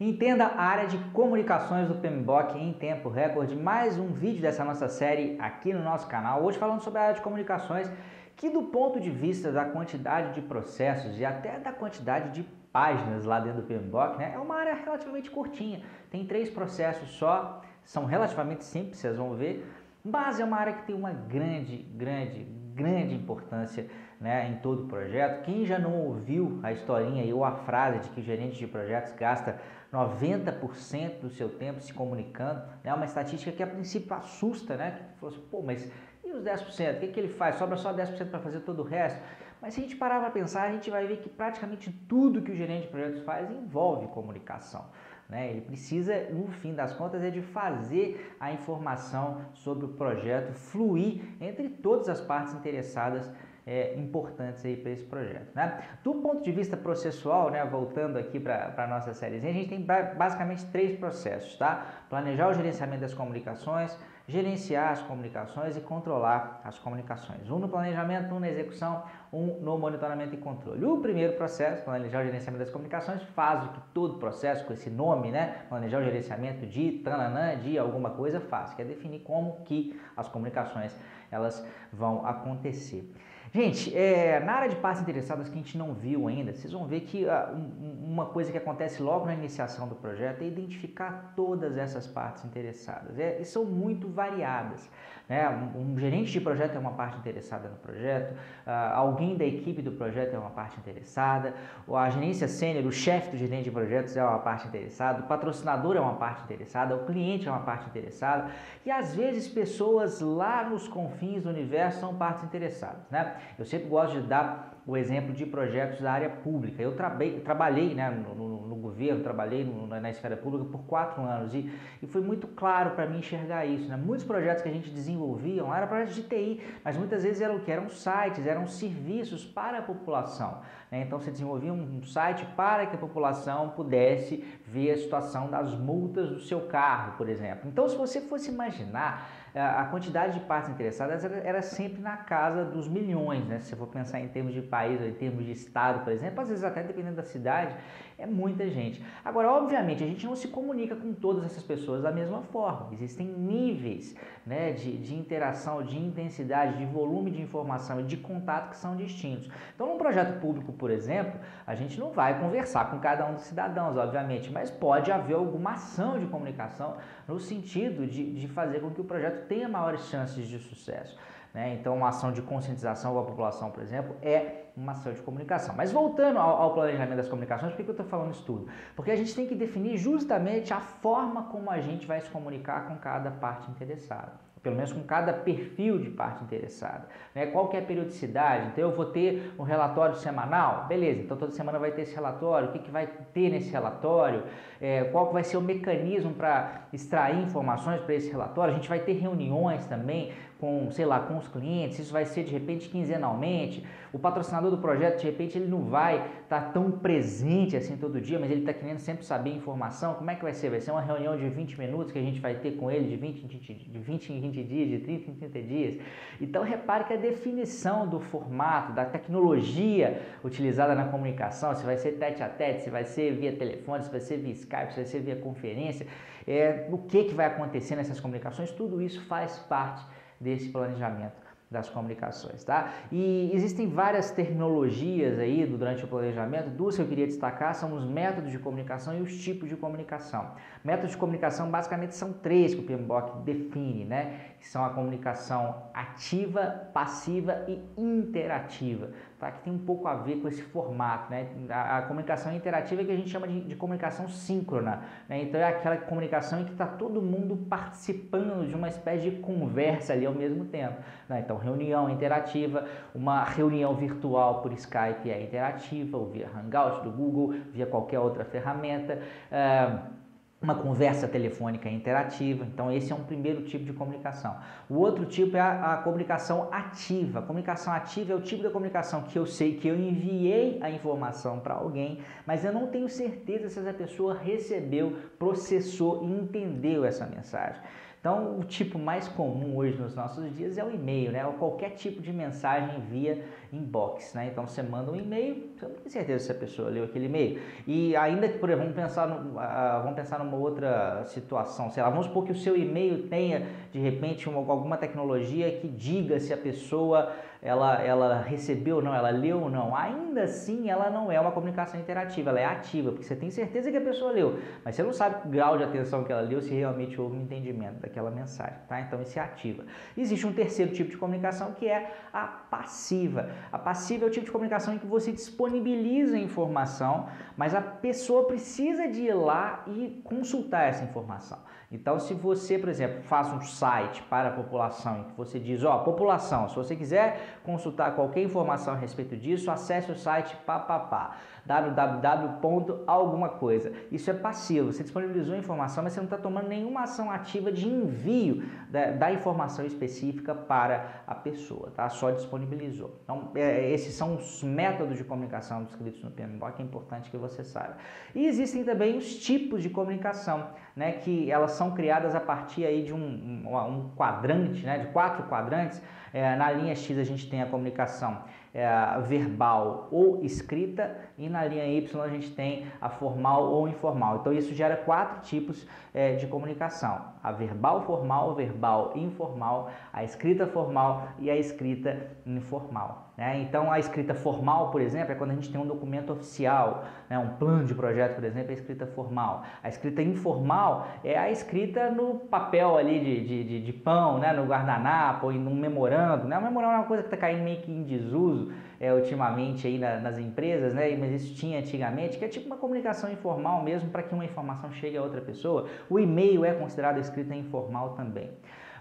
Entenda a área de comunicações do PMBOK em tempo recorde. Mais um vídeo dessa nossa série aqui no nosso canal. Hoje falando sobre a área de comunicações, que do ponto de vista da quantidade de processos e até da quantidade de páginas lá dentro do PMBOK, né, é uma área relativamente curtinha. Tem três processos só, são relativamente simples, vocês vão ver. Mas é uma área que tem uma grande, grande, grande importância né, em todo o projeto. Quem já não ouviu a historinha ou a frase de que o gerente de projetos gasta 90% do seu tempo se comunicando, é né, uma estatística que a princípio assusta, né? Que falou assim, pô, mas e os 10%? O que, que ele faz? Sobra só 10% para fazer todo o resto? Mas se a gente parar para pensar, a gente vai ver que praticamente tudo que o gerente de projetos faz envolve comunicação. Né? Ele precisa, no fim das contas, é de fazer a informação sobre o projeto fluir entre todas as partes interessadas é, importantes aí para esse projeto. Né? Do ponto de vista processual, né, voltando aqui para a nossa série, a gente tem basicamente três processos, tá? Planejar o gerenciamento das comunicações, gerenciar as comunicações e controlar as comunicações. Um no planejamento, um na execução, um no monitoramento e controle. O primeiro processo, planejar o gerenciamento das comunicações, faz o que todo processo com esse nome, né? Planejar o gerenciamento de tananã, de alguma coisa faz, que é definir como que as comunicações elas vão acontecer. Gente, é, na área de partes interessadas que a gente não viu ainda, vocês vão ver que uh, um, uma coisa que acontece logo na iniciação do projeto é identificar todas essas partes interessadas. É, e são muito variadas. Né? Um, um, gerente de projeto é uma parte interessada no projeto, uh, alguém da equipe do projeto é uma parte interessada, a gerência sênior, o chefe do gerente de projetos é uma parte interessada, o patrocinador é uma parte interessada, o cliente é uma parte interessada e às vezes pessoas lá nos confins do universo são partes interessadas. Né? Eu sempre gosto de dar o exemplo de projetos da área pública. Eu trabalhei né, no, no, no, governo, trabalhei no, na esfera pública por quatro anos e, e foi muito claro para mim enxergar isso. Né? Muitos projetos que a gente desenvolvia eram projetos de TI, mas muitas vezes eram, que eram sites, eram serviços para a população. Né? Então você desenvolvia um site para que a população pudesse ver a situação das multas do seu carro, por exemplo. Então se você fosse imaginar a quantidade de partes interessadas era, sempre na casa dos milhões, né? Se você for pensar em termos de país ou em termos de estado, por exemplo, às vezes até dependendo da cidade, é muita gente. Agora, obviamente, a gente não se comunica com todas essas pessoas da mesma forma. Existem níveis né, de, de interação, de intensidade, de volume de informação e de contato que são distintos. Então, num projeto público, por exemplo, a gente não vai conversar com cada um dos cidadãos, obviamente, mas pode haver alguma ação de comunicação no sentido de, de fazer com que o projeto tenha maiores chances de sucesso. Né? Então, uma ação de conscientização da população, por exemplo, é uma ação de comunicação. Mas voltando ao, ao planejamento das comunicações, por que eu estou falando isso tudo? Porque a gente tem que definir justamente a forma como a gente vai se comunicar com cada parte interessada pelo menos com cada perfil de parte interessada. Né? Qual que é a periodicidade? Então eu vou ter um relatório semanal? Beleza, então toda semana vai ter esse relatório. O que, que vai ter nesse relatório? É, qual que vai ser o mecanismo para extrair informações para esse relatório? A gente vai ter reuniões também com, sei lá, com os clientes, isso vai ser de repente quinzenalmente. O patrocinador do projeto, de repente, ele não vai estar tá tão presente assim todo dia, mas ele está querendo sempre saber informação. Como é que vai ser? Vai ser uma reunião de 20 minutos que a gente vai ter com ele de 20 em 20, de 20 em 20 dias, de 30 em 30 dias. Então, repare que a definição do formato, da tecnologia utilizada na comunicação, se vai ser tete a tete, se vai ser via telefone, se vai ser via Skype, se vai ser via conferência, é, o que, que vai acontecer nessas comunicações, tudo isso faz parte desse planejamento das comunicações, tá? E existem várias terminologias aí durante o planejamento. Duas que eu queria destacar são os métodos de comunicação e os tipos de comunicação. Métodos de comunicação basicamente são três que o PMBOK define, né? Que são a comunicação ativa, passiva e interativa, tá? Que tem um pouco a ver com esse formato, né? A, a comunicação interativa é que a gente chama de, de comunicação síncrona, né? Então é aquela comunicação em que está todo mundo participando de uma espécie de conversa ali ao mesmo tempo, né? Então reunião interativa, uma reunião virtual por Skype é interativa, ou via Hangout do Google, via qualquer outra ferramenta. Uh, uma conversa telefônica interativa. Então, esse é um primeiro tipo de comunicação. O outro tipo é a, a, comunicação ativa. Comunicação ativa é o tipo de comunicação que eu sei que eu enviei a informação para alguém, mas eu não tenho certeza se essa pessoa recebeu, processou e entendeu essa mensagem. Então, o tipo mais comum hoje nos nossos dias é o e-mail, né? Ou qualquer tipo de mensagem via inbox, né? Então, você manda um e-mail, você não tem certeza se a pessoa leu aquele e-mail. E ainda que, por exemplo, vamos pensar, no, uh, vamos pensar numa outra situação, sei lá, vamos supor que o seu e-mail tenha, de repente, uma, alguma tecnologia que diga se a pessoa ela, ela recebeu ou não, ela leu ou não, ainda assim ela não é uma comunicação interativa, ela é ativa, porque você tem certeza que a pessoa leu, mas você não sabe o grau de atenção que ela leu, se realmente houve um entendimento daquela mensagem, tá? Então isso é ativa. Existe um terceiro tipo de comunicação que é a passiva. A passiva é o tipo de comunicação em que você disponibiliza a informação, mas a pessoa precisa de ir lá e consultar essa informação. Então, se você, por exemplo, faz um site para a população em que você diz, ó, população, se você quiser consultar qualquer informação a respeito disso, acesse o site papapá, www. alguma coisa. Isso é passivo, você disponibilizou a informação, mas você não está tomando nenhuma ação ativa de envio da, da, informação específica para a pessoa, tá? Só disponibilizou. Então, é, esses são os métodos de comunicação descritos no PMBOK, é importante que você saiba. E existem também os tipos de comunicação, né, que elas são criadas a partir aí de um, um, quadrante, né, de quatro quadrantes, é, na linha X a gente tem a comunicação é, verbal ou escrita e na linha Y a gente tem a formal ou informal. Então isso gera quatro tipos é, de comunicação: a verbal formal, verbal informal, a escrita formal e a escrita informal. Né? Então, a escrita formal, por exemplo, é quando a gente tem um documento oficial, né? um plano de projeto, por exemplo, é a escrita formal. A escrita informal é a escrita no papel ali de, de, de, de pão, né? no guardanapo, ou num memorando. Né? O memorando é uma coisa que está caindo meio que em desuso é, ultimamente aí na, nas empresas, né? mas isso tinha antigamente, que é tipo uma comunicação informal mesmo para que uma informação chegue a outra pessoa. O e-mail é considerado escrita informal também.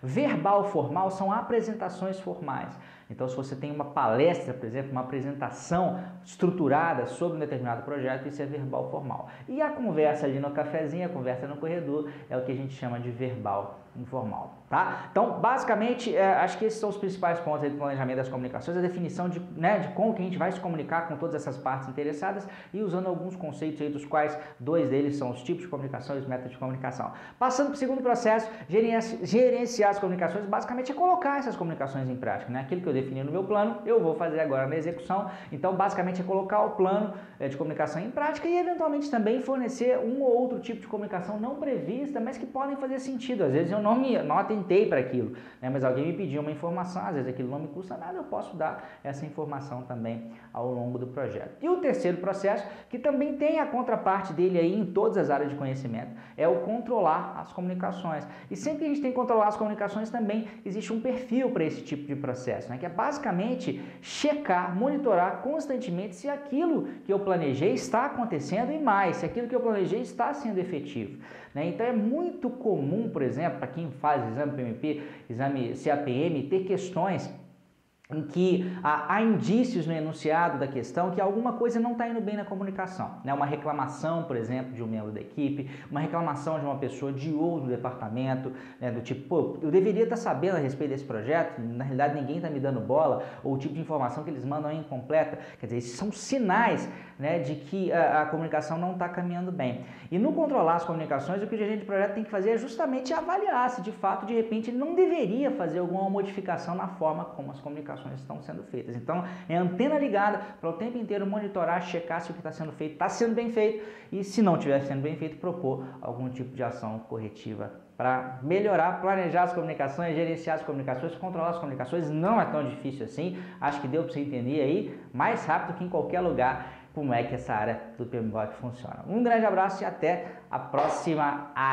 Verbal formal são apresentações formais. Então, se você tem uma palestra, por exemplo, uma apresentação estruturada sobre um determinado projeto, isso é verbal formal. E a conversa ali no cafezinho, a conversa no corredor, é o que a gente chama de verbal informal, tá? Então, basicamente, é, acho que esses são os principais pontos do planejamento das comunicações, a definição de, né, de como que a gente vai se comunicar com todas essas partes interessadas e usando alguns conceitos aí, dos quais dois deles são os tipos de comunicação e os métodos de comunicação. Passando para o segundo processo, gerenciar as comunicações, basicamente é colocar essas comunicações em prática, né? Aquilo que eu defini no meu plano, eu vou fazer agora na execução. Então, basicamente é colocar o plano é, de comunicação em prática e, eventualmente, também fornecer um ou outro tipo de comunicação não prevista, mas que podem fazer sentido. Às vezes eu não me não atentei para aquilo, né? mas alguém me pediu uma informação, às vezes aquilo não me custa nada, eu posso dar essa informação também ao longo do projeto. E o terceiro processo, que também tem a contraparte dele aí em todas as áreas de conhecimento, é o controlar as comunicações. E sempre que a gente tem que controlar as comunicações, também existe um perfil para esse tipo de processo, né? que é basicamente checar, monitorar constantemente se aquilo que eu planejei está acontecendo e mais, se aquilo que eu planejei está sendo efetivo. Né? Então é muito comum, por exemplo, para quem faz exame PMP, exame CAPM, ter questões em que há, há, indícios no enunciado da questão que alguma coisa não está indo bem na comunicação. Né? Uma reclamação, por exemplo, de um membro da equipe, uma reclamação de uma pessoa de outro departamento, né? do tipo, pô, eu deveria estar tá sabendo a respeito desse projeto, na realidade ninguém está me dando bola, ou o tipo de informação que eles mandam é incompleta. Quer dizer, esses são sinais né, de que a, a comunicação não está caminhando bem. E no controlar as comunicações, o que o gerente de projeto tem que fazer é justamente avaliar se de fato, de repente, ele não deveria fazer alguma modificação na forma como as comunicações estão sendo feitas. Então, é antena ligada para o tempo inteiro monitorar, checar se o que está sendo feito está sendo bem feito e, se não estiver sendo bem feito, propor algum tipo de ação corretiva para melhorar, planejar as comunicações, gerenciar as comunicações, controlar as comunicações. Não é tão difícil assim. Acho que deu para você entender aí mais rápido que em qualquer lugar como é que essa área do PMBOK funciona. Um grande abraço e até a próxima área.